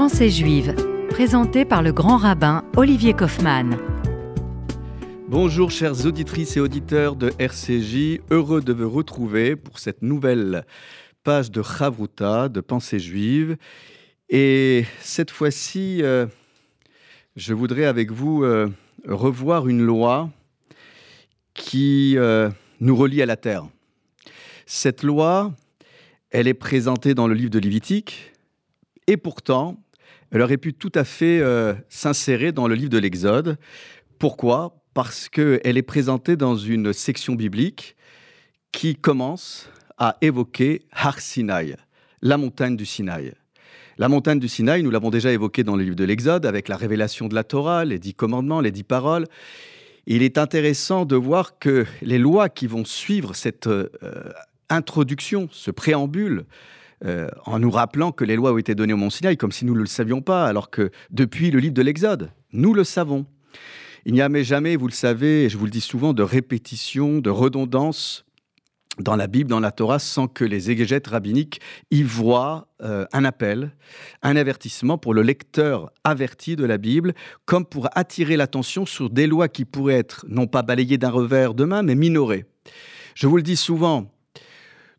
Pensée juive, présenté par le grand rabbin Olivier Kaufmann. Bonjour chères auditrices et auditeurs de RCJ, heureux de vous retrouver pour cette nouvelle page de Chavruta, de Pensée juive. Et cette fois-ci, euh, je voudrais avec vous euh, revoir une loi qui euh, nous relie à la terre. Cette loi, elle est présentée dans le livre de Lévitique, et pourtant, elle aurait pu tout à fait euh, s'insérer dans le livre de l'Exode. Pourquoi? Parce qu'elle est présentée dans une section biblique qui commence à évoquer Har Sinai, la montagne du Sinaï. La montagne du Sinaï, nous l'avons déjà évoqué dans le livre de l'Exode, avec la révélation de la Torah, les dix commandements, les dix paroles. Il est intéressant de voir que les lois qui vont suivre cette euh, introduction, ce préambule, euh, en nous rappelant que les lois ont été données au Mont Sinaï, comme si nous ne le savions pas, alors que depuis le livre de l'Exode, nous le savons. Il n'y a mais jamais, vous le savez, et je vous le dis souvent, de répétition, de redondance dans la Bible, dans la Torah, sans que les exégètes rabbiniques y voient euh, un appel, un avertissement pour le lecteur averti de la Bible, comme pour attirer l'attention sur des lois qui pourraient être non pas balayées d'un revers de main, mais minorées. Je vous le dis souvent,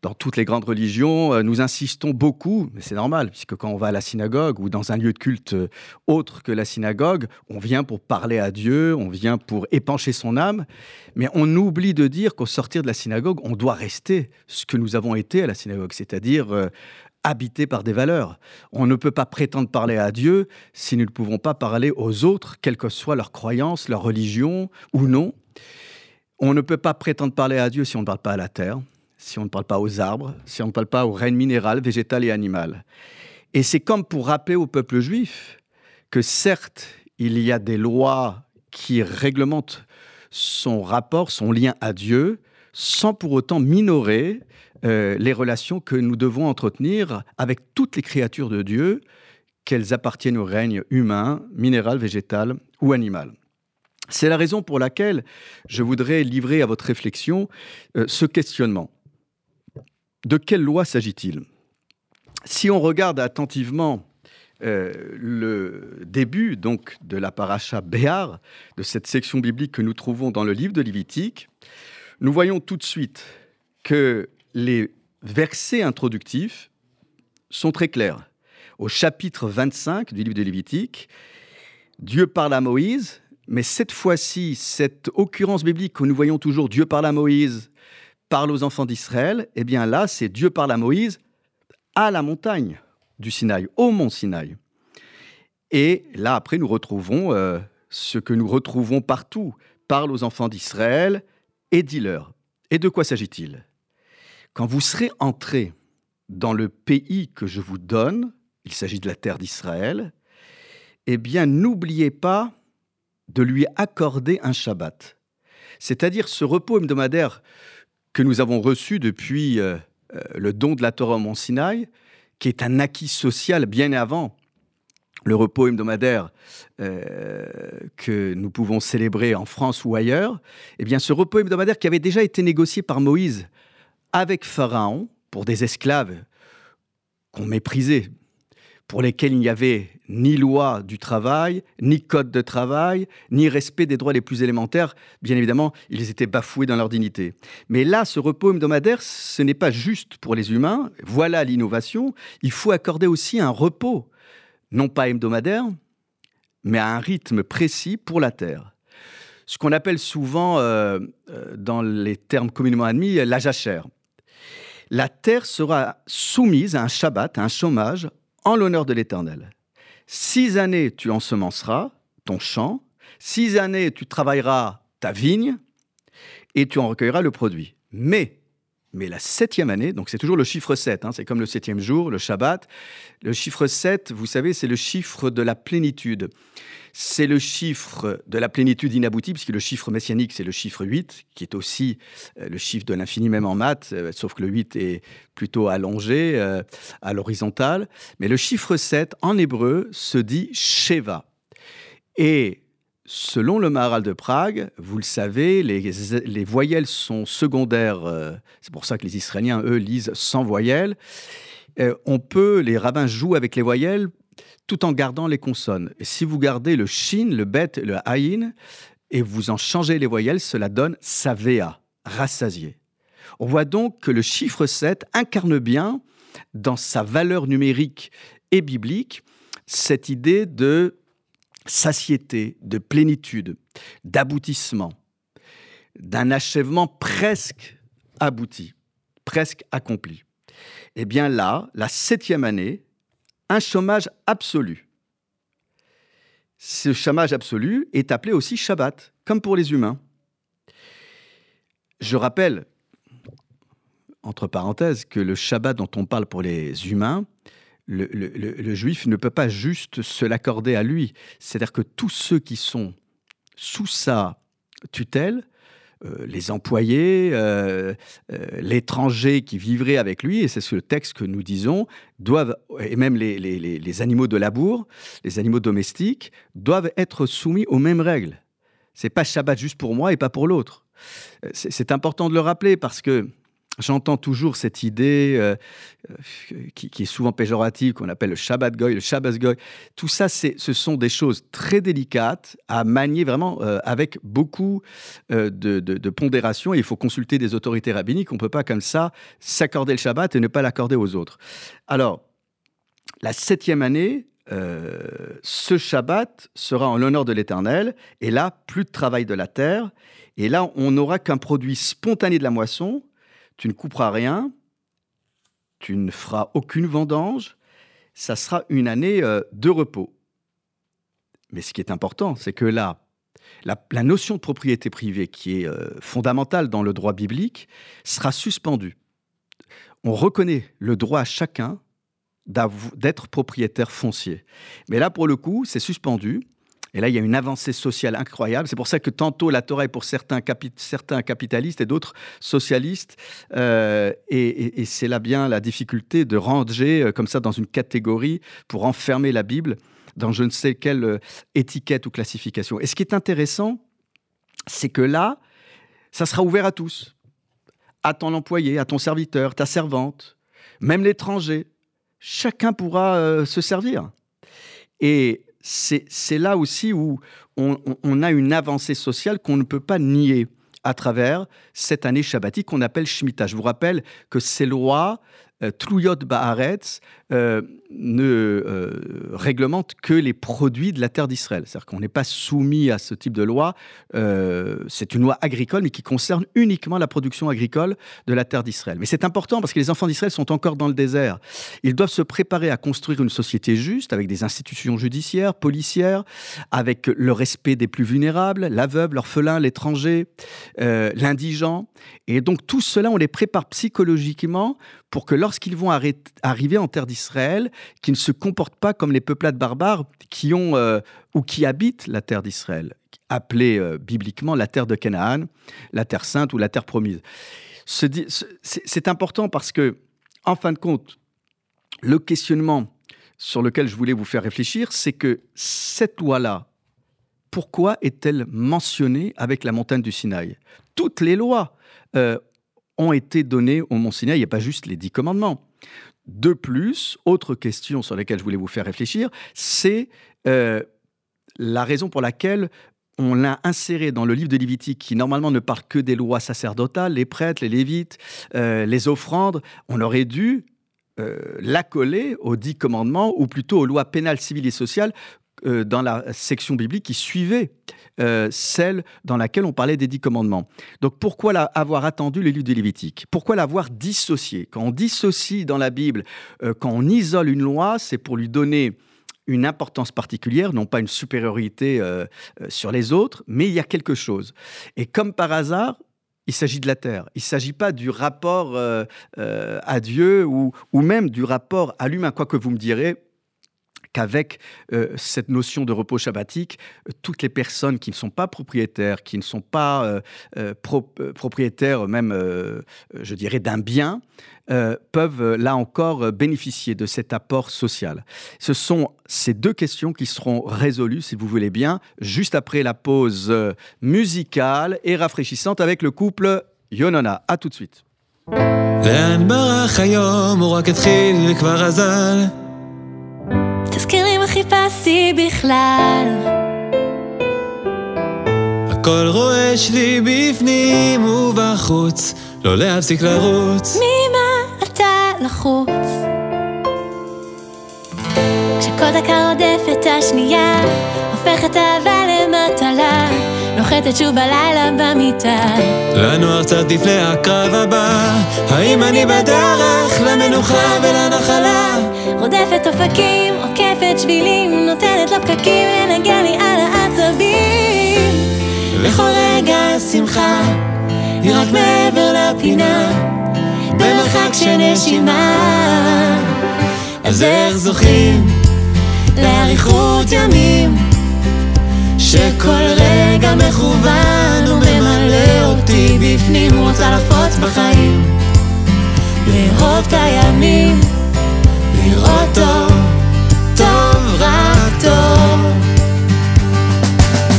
dans toutes les grandes religions, euh, nous insistons beaucoup, mais c'est normal, puisque quand on va à la synagogue ou dans un lieu de culte euh, autre que la synagogue, on vient pour parler à Dieu, on vient pour épancher son âme, mais on oublie de dire qu'au sortir de la synagogue, on doit rester ce que nous avons été à la synagogue, c'est-à-dire euh, habité par des valeurs. On ne peut pas prétendre parler à Dieu si nous ne pouvons pas parler aux autres, quelle que soit leur croyance, leur religion ou non. On ne peut pas prétendre parler à Dieu si on ne parle pas à la terre si on ne parle pas aux arbres, si on ne parle pas aux règnes minéral, végétal et animal. Et c'est comme pour rappeler au peuple juif que certes, il y a des lois qui réglementent son rapport, son lien à Dieu, sans pour autant minorer euh, les relations que nous devons entretenir avec toutes les créatures de Dieu, qu'elles appartiennent au règne humain, minéral, végétal ou animal. C'est la raison pour laquelle je voudrais livrer à votre réflexion euh, ce questionnement. De quelle loi s'agit-il? Si on regarde attentivement euh, le début donc de la paracha Béar, de cette section biblique que nous trouvons dans le livre de Lévitique, nous voyons tout de suite que les versets introductifs sont très clairs. Au chapitre 25 du livre de Lévitique, Dieu parle à Moïse, mais cette fois-ci, cette occurrence biblique que nous voyons toujours, Dieu parle à Moïse, parle aux enfants d'Israël, eh bien là, c'est Dieu parle à Moïse à la montagne du Sinaï, au mont Sinaï. Et là, après, nous retrouvons euh, ce que nous retrouvons partout. Parle aux enfants d'Israël et dis-leur. Et de quoi s'agit-il? Quand vous serez entrés dans le pays que je vous donne, il s'agit de la terre d'Israël, eh bien, n'oubliez pas de lui accorder un Shabbat. C'est-à-dire ce repos hebdomadaire que nous avons reçu depuis euh, euh, le don de la Torah au Mont Sinaï, qui est un acquis social bien avant le repos hebdomadaire euh, que nous pouvons célébrer en France ou ailleurs, eh bien ce repos hebdomadaire qui avait déjà été négocié par Moïse avec Pharaon pour des esclaves qu'on méprisait, pour lesquels il n'y avait ni loi du travail, ni code de travail, ni respect des droits les plus élémentaires. Bien évidemment, ils étaient bafoués dans leur dignité. Mais là, ce repos hebdomadaire, ce n'est pas juste pour les humains. Voilà l'innovation. Il faut accorder aussi un repos, non pas hebdomadaire, mais à un rythme précis pour la Terre. Ce qu'on appelle souvent, euh, euh, dans les termes communément admis, la jachère. La Terre sera soumise à un Shabbat, à un chômage, en l'honneur de l'Éternel. Six années, tu ensemenceras ton champ, six années, tu travailleras ta vigne, et tu en recueilleras le produit. Mais, mais la septième année, donc c'est toujours le chiffre 7, hein, c'est comme le septième jour, le Shabbat, le chiffre 7, vous savez, c'est le chiffre de la plénitude c'est le chiffre de la plénitude inaboutie, puisque le chiffre messianique, c'est le chiffre 8, qui est aussi euh, le chiffre de l'infini même en maths, euh, sauf que le 8 est plutôt allongé, euh, à l'horizontale. Mais le chiffre 7, en hébreu, se dit Sheva. Et selon le Maharal de Prague, vous le savez, les, voyelles sont secondaires. c'est pour ça que les Israéliens, eux, lisent sans voyelles. on peut, les rabbins jouent avec les voyelles tout en gardant les consonnes. Et si vous gardez le shin, le bet, le aïn, et vous en changez les voyelles, cela donne savea, rassasié. On voit donc que le chiffre 7 incarne bien, dans sa valeur numérique et biblique, cette idée de satiété, de plénitude, d'aboutissement, d'un achèvement presque abouti, presque accompli. Eh bien là, la septième année, un chômage absolu. Ce chômage absolu est appelé aussi Shabbat, comme pour les humains. Je rappelle, entre parenthèses, que le Shabbat dont on parle pour les humains, le, juif ne peut pas juste se l'accorder à lui. C'est-à-dire que tous ceux qui sont sous sa tutelle, euh, les employés, euh, euh, l'étranger qui vivrait avec lui, et c'est ce texte que nous disons, doivent, et même les, les, animaux de labour, les animaux domestiques, doivent être soumis aux mêmes règles. C'est pas Shabbat juste pour moi et pas pour l'autre. C'est important de le rappeler parce que J'entends toujours cette idée euh, euh, qui, est souvent péjorative, qu'on appelle le Shabbat Goy, le Shabbat Goy. Tout ça, ce sont des choses très délicates à manier vraiment euh, avec beaucoup de, pondération. il faut consulter des autorités rabbiniques. On ne peut pas comme ça s'accorder le Shabbat et ne pas l'accorder aux autres. Alors, la septième année, ce Shabbat sera en l'honneur de l'Éternel. Et là, plus de travail de la terre. Et là, on n'aura qu'un produit spontané de la moisson tu ne couperas rien, tu ne feras aucune vendange, ça sera une année euh, de repos. Mais ce qui est important, c'est que là, la, notion de propriété privée, qui est euh, fondamentale dans le droit biblique, sera suspendue. On reconnaît le droit à chacun d'être propriétaire foncier. Mais là, pour le coup, c'est suspendu. Et là, il y a une avancée sociale incroyable. C'est pour ça que tantôt la Torah est pour certains, certains capitalistes et d'autres socialistes. Euh, et, c'est là bien la difficulté de ranger euh, comme ça dans une catégorie pour enfermer la Bible dans je ne sais quelle euh, étiquette ou classification. Et ce qui est intéressant, c'est que là, ça sera ouvert à tous. À ton employé, à ton serviteur, ta servante, même l'étranger. Chacun pourra se servir. Et c'est là aussi où on, a une avancée sociale qu'on ne peut pas nier à travers cette année shabbatique qu'on appelle Shemitah. Je vous rappelle que ces lois euh, Trouyot Baaretz euh, ne euh, réglemente que les produits de la terre d'Israël. C'est-à-dire qu'on n'est pas soumis à ce type de loi. c'est une loi agricole, mais qui concerne uniquement la production agricole de la terre d'Israël. Mais c'est important parce que les enfants d'Israël sont encore dans le désert. Ils doivent se préparer à construire une société juste, avec des institutions judiciaires, policières, avec le respect des plus vulnérables, l'aveugle, l'orphelin, l'étranger, l'indigent. Et donc tout cela, on les prépare psychologiquement pour que lorsqu'ils vont arriver en terre d'Israël, qu'ils ne se comportent pas comme les peuplades barbares qui ont euh, ou qui habitent la terre d'Israël, appelée euh, bibliquement la terre de Canaan, la terre sainte ou la terre promise. C'est important parce que, en fin de compte, le questionnement sur lequel je voulais vous faire réfléchir, c'est que cette loi-là, pourquoi est-elle mentionnée avec la montagne du Sinaï? Toutes les lois euh, ont été donnés au Mont Sinaï. Il n'y a pas juste les dix commandements. De plus, autre question sur laquelle je voulais vous faire réfléchir, c'est euh, la raison pour laquelle on l'a inséré dans le livre de Lévitique, qui normalement ne parle que des lois sacerdotales, les prêtres, les lévites, euh, les offrandes. On aurait dû euh, l'accoler aux dix commandements, ou plutôt aux lois pénales, civiles et sociales, euh, dans la section biblique qui suivait euh, celle dans laquelle on parlait des dix commandements. Donc pourquoi avoir attendu le livre Lévitique? Pourquoi l'avoir dissocié? Quand on dissocie dans la Bible, euh, quand on isole une loi, c'est pour lui donner une importance particulière, non pas une supériorité sur les autres, mais il y a quelque chose. Et comme par hasard, il s'agit de la terre. Il ne s'agit pas du rapport à Dieu ou, ou, même du rapport à l'humain, quoi que vous me direz qu'avec euh, cette notion de repos shabbatique, euh, toutes les personnes qui ne sont pas propriétaires, qui ne sont pas euh, propriétaires même, je dirais, d'un bien, peuvent là encore bénéficier de cet apport social. Ce sont ces deux questions qui seront résolues, si vous voulez bien, juste après la pause musicale et rafraîchissante avec le couple Yonona. À tout de suite. תזכרי יעשי בכלל. הכל רועש לי בפנים ובחוץ, לא להפסיק לרוץ. ממה אתה לחוץ? כשכל דקה רודפת השנייה, הופכת אהבה למטלה, נוחתת שוב בלילה במיטה. לנוער קצת לפני הקרב הבא, האם אני בדרך למנוחה ולנחלה? רודפת אופקים, עוקפת שבילים, נותנת לפקקים לנגן לי על העצבים. וכל רגע שמחה, היא רק מעבר לפינה, במרחק של נשימה. אז איך זוכים לאריכות ימים, שכל רגע מכוון וממלא אותי בפנים, רוצה לחפוץ בחיים, לאהוב את הימים, לראות טוב, טוב, רק טוב.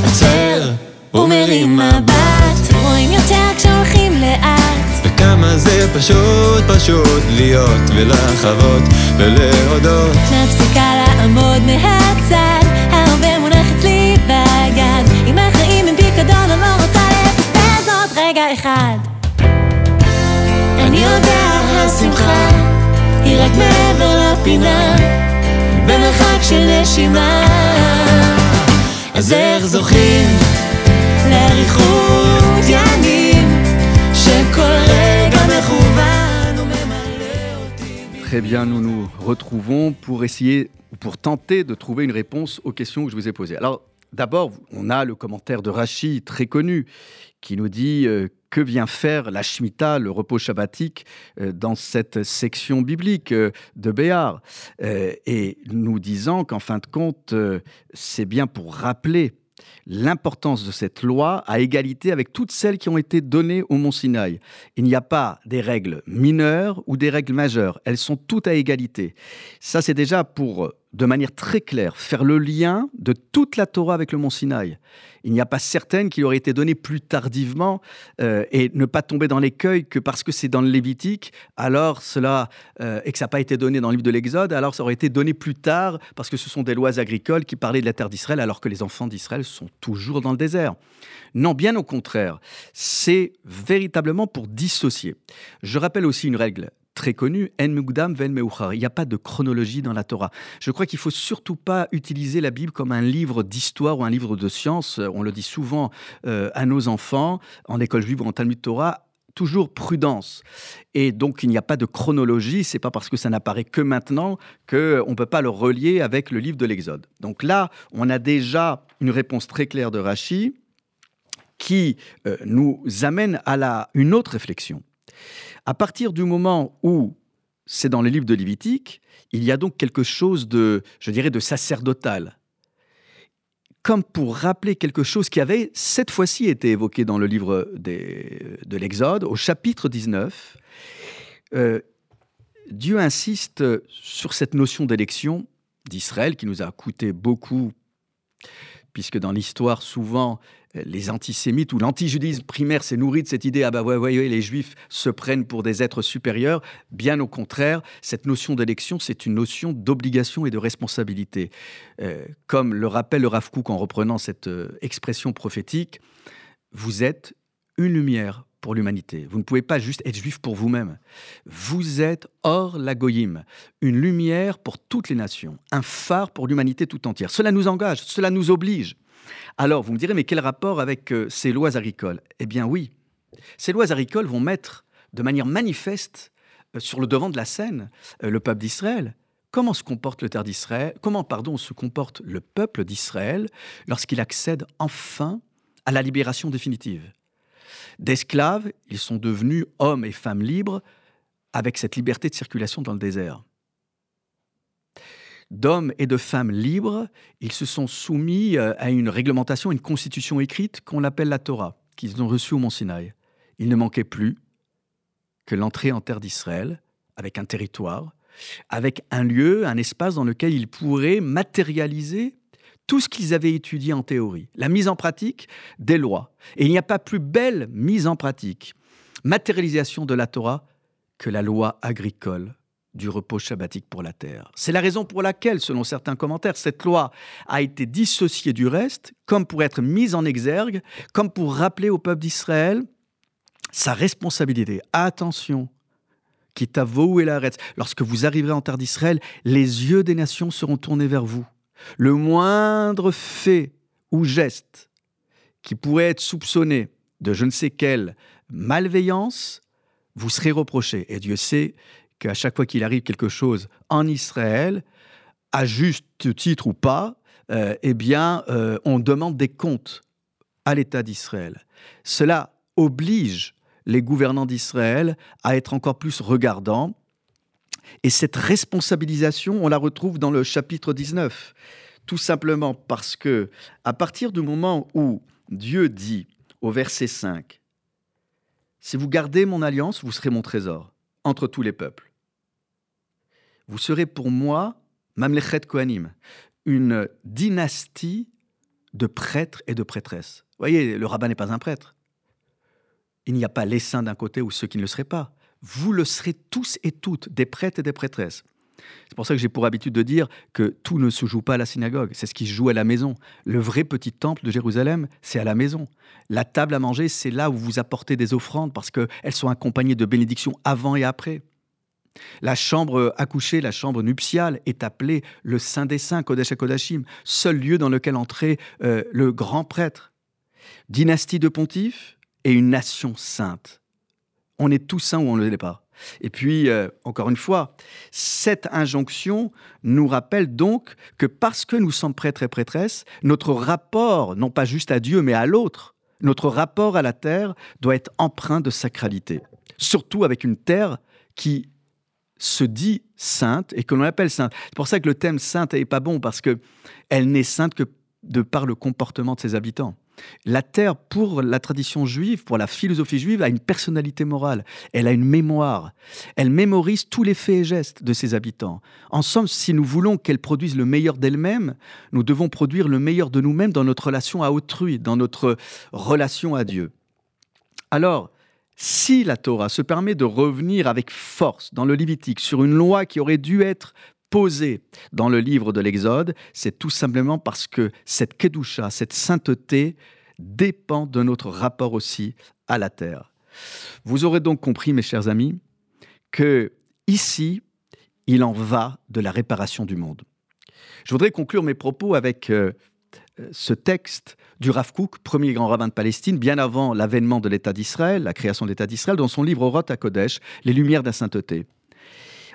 עוצר ומרים מבט, רואים יותר כשהולכים לאט. וכמה זה פשוט פשוט להיות ולחוות ולהודות מפסיקה לעמוד מהצד, הרבה מונח אצלי ביד. אם החיים הם פיקדון, אני לא רוצה לפספס עוד רגע אחד. אני יודע השמחה היא רק מעבר לפינה במרחק של נשימה אז איך זוכים לאריכות ימים שכל רגע מכוון וממלא אותי Très bien, nous nous retrouvons pour essayer, ou pour tenter de trouver une réponse aux questions que je vous ai posées. Alors, d'abord, on a le commentaire de Rachi, très connu, qui nous dit euh, que vient faire la Shemitah, le repos shabbatique, euh, dans cette section biblique euh, de Béar. Euh, et nous disant qu'en fin de compte, c'est bien pour rappeler l'importance de cette loi à égalité avec toutes celles qui ont été données au Mont Sinaï. Il n'y a pas des règles mineures ou des règles majeures. Elles sont toutes à égalité. Ça, c'est déjà pour, de manière très claire, faire le lien de toute la Torah avec le Mont Sinaï. Il n'y a pas certaines qui auraient été données plus tardivement euh, et ne pas tomber dans l'écueil que parce que c'est dans le Lévitique, alors cela, euh, et que ça n'a pas été donné dans le livre de l'Exode, alors ça aurait été donné plus tard parce que ce sont des lois agricoles qui parlaient de la terre d'Israël alors que les enfants d'Israël sont toujours dans le désert. Non, bien au contraire, c'est véritablement pour dissocier. Je rappelle aussi une règle très connue, En Mugdam Ven. Il n'y a pas de chronologie dans la Torah. Je crois qu'il faut surtout pas utiliser la Bible comme un livre d'histoire ou un livre de science. On le dit souvent euh, à nos enfants en école juive ou en Talmud Torah. Toujours prudence. Et donc, il n'y a pas de chronologie. C'est pas parce que ça n'apparaît que maintenant qu'on ne peut pas le relier avec le livre de l'Exode. Donc là, on a déjà une réponse très claire de Rachi qui euh, nous amène à la, une autre réflexion. À partir du moment où c'est dans le livre de Lévitique, il y a donc quelque chose de, je dirais, de sacerdotal. Comme pour rappeler quelque chose qui avait cette fois-ci été évoqué dans le livre de l'Exode, au chapitre 19, euh, Dieu insiste sur cette notion d'élection d'Israël qui nous a coûté beaucoup, puisque dans l'histoire, souvent, les antisémites ou l'antijudaïsme primaire s'est nourri de cette idée ah bah ouais, les juifs se prennent pour des êtres supérieurs. Bien au contraire, cette notion d'élection, c'est une notion d'obligation et de responsabilité. Euh, comme le rappelle le Rav en reprenant cette euh, expression prophétique, vous êtes une lumière pour l'humanité. Vous ne pouvez pas juste être juif pour vous-même. Vous êtes hors la goyim, une lumière pour toutes les nations, un phare pour l'humanité tout entière. Cela nous engage, cela nous oblige. Alors, vous me direz, mais quel rapport avec euh, ces lois agricoles? Eh bien oui, ces lois agricoles vont mettre de manière manifeste euh, sur le devant de la scène euh, le peuple d'Israël. Comment se comporte le terre d'Israël? Comment, pardon, se comporte le peuple d'Israël lorsqu'il accède enfin à la libération définitive? D'esclaves, ils sont devenus hommes et femmes libres avec cette liberté de circulation dans le désert d'hommes et de femmes libres, ils se sont soumis euh, à une réglementation, une constitution écrite qu'on appelle la Torah, qu'ils ont reçue au Mont Sinaï. Il ne manquait plus que l'entrée en terre d'Israël, avec un territoire, avec un lieu, un espace dans lequel ils pourraient matérialiser tout ce qu'ils avaient étudié en théorie, la mise en pratique des lois. Et il n'y a pas plus belle mise en pratique, matérialisation de la Torah que la loi agricole du repos shabbatique pour la terre. C'est la raison pour laquelle, selon certains commentaires, cette loi a été dissociée du reste, comme pour être mise en exergue, comme pour rappeler au peuple d'Israël sa responsabilité. Attention, quitte à vous et l'arrête. Lorsque vous arriverez en terre d'Israël, les yeux des nations seront tournés vers vous. Le moindre fait ou geste qui pourrait être soupçonné de je ne sais quelle malveillance vous serez reproché. Et Dieu sait qu'à chaque fois qu'il arrive quelque chose en Israël, à juste titre ou pas, euh, eh bien, euh, on demande des comptes à l'État d'Israël. Cela oblige les gouvernants d'Israël à être encore plus regardants. Et cette responsabilisation, on la retrouve dans le chapitre 19. Tout simplement parce que, à partir du moment où Dieu dit au verset 5, Si vous gardez mon alliance, vous serez mon trésor entre tous les peuples vous serez pour moi, Mamlechet Kohanim, une dynastie de prêtres et de prêtresses. Vous voyez, le rabbin n'est pas un prêtre. Il n'y a pas les saints d'un côté ou ceux qui ne le seraient pas. Vous le serez tous et toutes, des prêtres et des prêtresses. C'est pour ça que j'ai pour habitude de dire que tout ne se joue pas à la synagogue, c'est ce qui se joue à la maison. Le vrai petit temple de Jérusalem, c'est à la maison. La table à manger, c'est là où vous apportez des offrandes parce qu'elles sont accompagnées de bénédictions avant et après. La chambre à coucher, la chambre nuptiale, est appelée le Saint des Saints, Kodesh Kodashim, seul lieu dans lequel entrait euh, le grand prêtre. Dynastie de pontifes et une nation sainte. On est tous saints ou on ne l'est pas. Et puis, euh, encore une fois, cette injonction nous rappelle donc que parce que nous sommes prêtres et prêtresses, notre rapport, non pas juste à Dieu, mais à l'autre, notre rapport à la terre doit être empreint de sacralité. Surtout avec une terre qui se dit sainte et que l'on appelle sainte. C'est pour ça que le thème sainte n'est pas bon parce que elle n'est sainte que de par le comportement de ses habitants. La terre, pour la tradition juive, pour la philosophie juive, a une personnalité morale. Elle a une mémoire. Elle mémorise tous les faits et gestes de ses habitants. En somme, si nous voulons qu'elle produise le meilleur d'elle-même, nous devons produire le meilleur de nous-mêmes dans notre relation à autrui, dans notre relation à Dieu. Alors, si la Torah se permet de revenir avec force dans le Lévitique sur une loi qui aurait dû être posée dans le livre de l'Exode, c'est tout simplement parce que cette kedusha, cette sainteté, dépend de notre rapport aussi à la terre. Vous aurez donc compris, mes chers amis, que ici, il en va de la réparation du monde. Je voudrais conclure mes propos avec euh, ce texte du Rav Kook, premier grand rabbin de Palestine, bien avant l'avènement de l'État d'Israël, la création de l'État d'Israël, dans son livre Oroth à Kodesh, Les Lumières de la sainteté.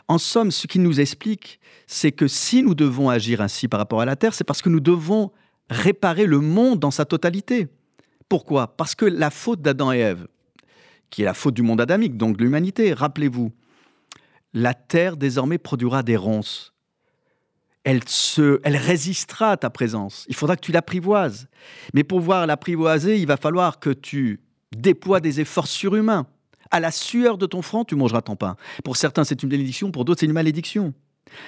En somme, ce qu'il nous explique, c'est que si nous devons agir ainsi par rapport à la terre, c'est parce que nous devons réparer le monde dans sa totalité. Pourquoi? Parce que la faute d'Adam et Ève, qui est la faute du monde adamique, donc de l'humanité, rappelez-vous, la terre désormais produira des ronces elle, se, elle résistera à ta présence. Il faudra que tu l'apprivoises. Mais pour pouvoir l'apprivoiser, il va falloir que tu déploies des efforts surhumains. À la sueur de ton front, tu mangeras ton pain. Pour certains, c'est une bénédiction, pour d'autres, c'est une malédiction.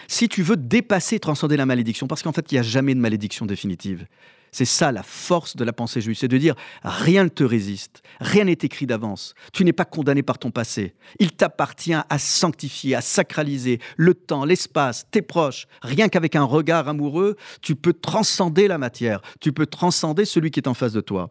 Si tu veux dépasser, transcender la malédiction, parce qu'en fait, il n'y a jamais de malédiction définitive. C'est ça la force de la pensée juive, c'est de dire rien ne te résiste, rien n'est écrit d'avance, tu n'es pas condamné par ton passé. Il t'appartient à sanctifier, à sacraliser le temps, l'espace, tes proches. Rien qu'avec un regard amoureux, tu peux transcender la matière, tu peux transcender celui qui est en face de toi.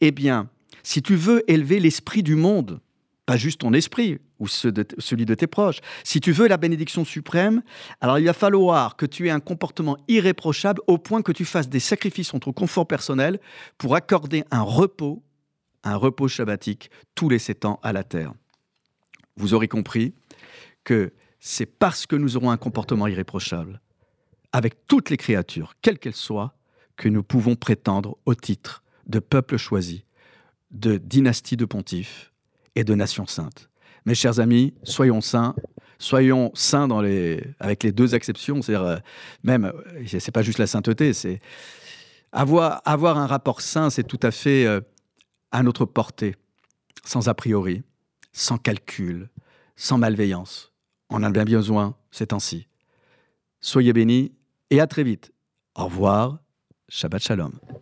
Eh bien, si tu veux élever l'esprit du monde, pas juste ton esprit ou celui de tes proches. Si tu veux la bénédiction suprême, alors il va falloir que tu aies un comportement irréprochable au point que tu fasses des sacrifices entre confort personnel pour accorder un repos, un repos shabbatique tous les sept ans à la terre. Vous aurez compris que c'est parce que nous aurons un comportement irréprochable avec toutes les créatures, quelles qu'elles soient, que nous pouvons prétendre au titre de peuple choisi, de dynastie de pontifes, et de nation sainte. Mes chers amis, soyons saints, soyons saints dans les, avec les deux exceptions, c'est-à-dire euh, même, euh, c'est pas juste la sainteté, c'est avoir, un rapport saint, c'est tout à fait euh, à notre portée, sans a priori, sans calcul, sans malveillance. On a bien besoin c'est ainsi. Soyez bénis et à très vite. Au revoir, Shabbat Shalom.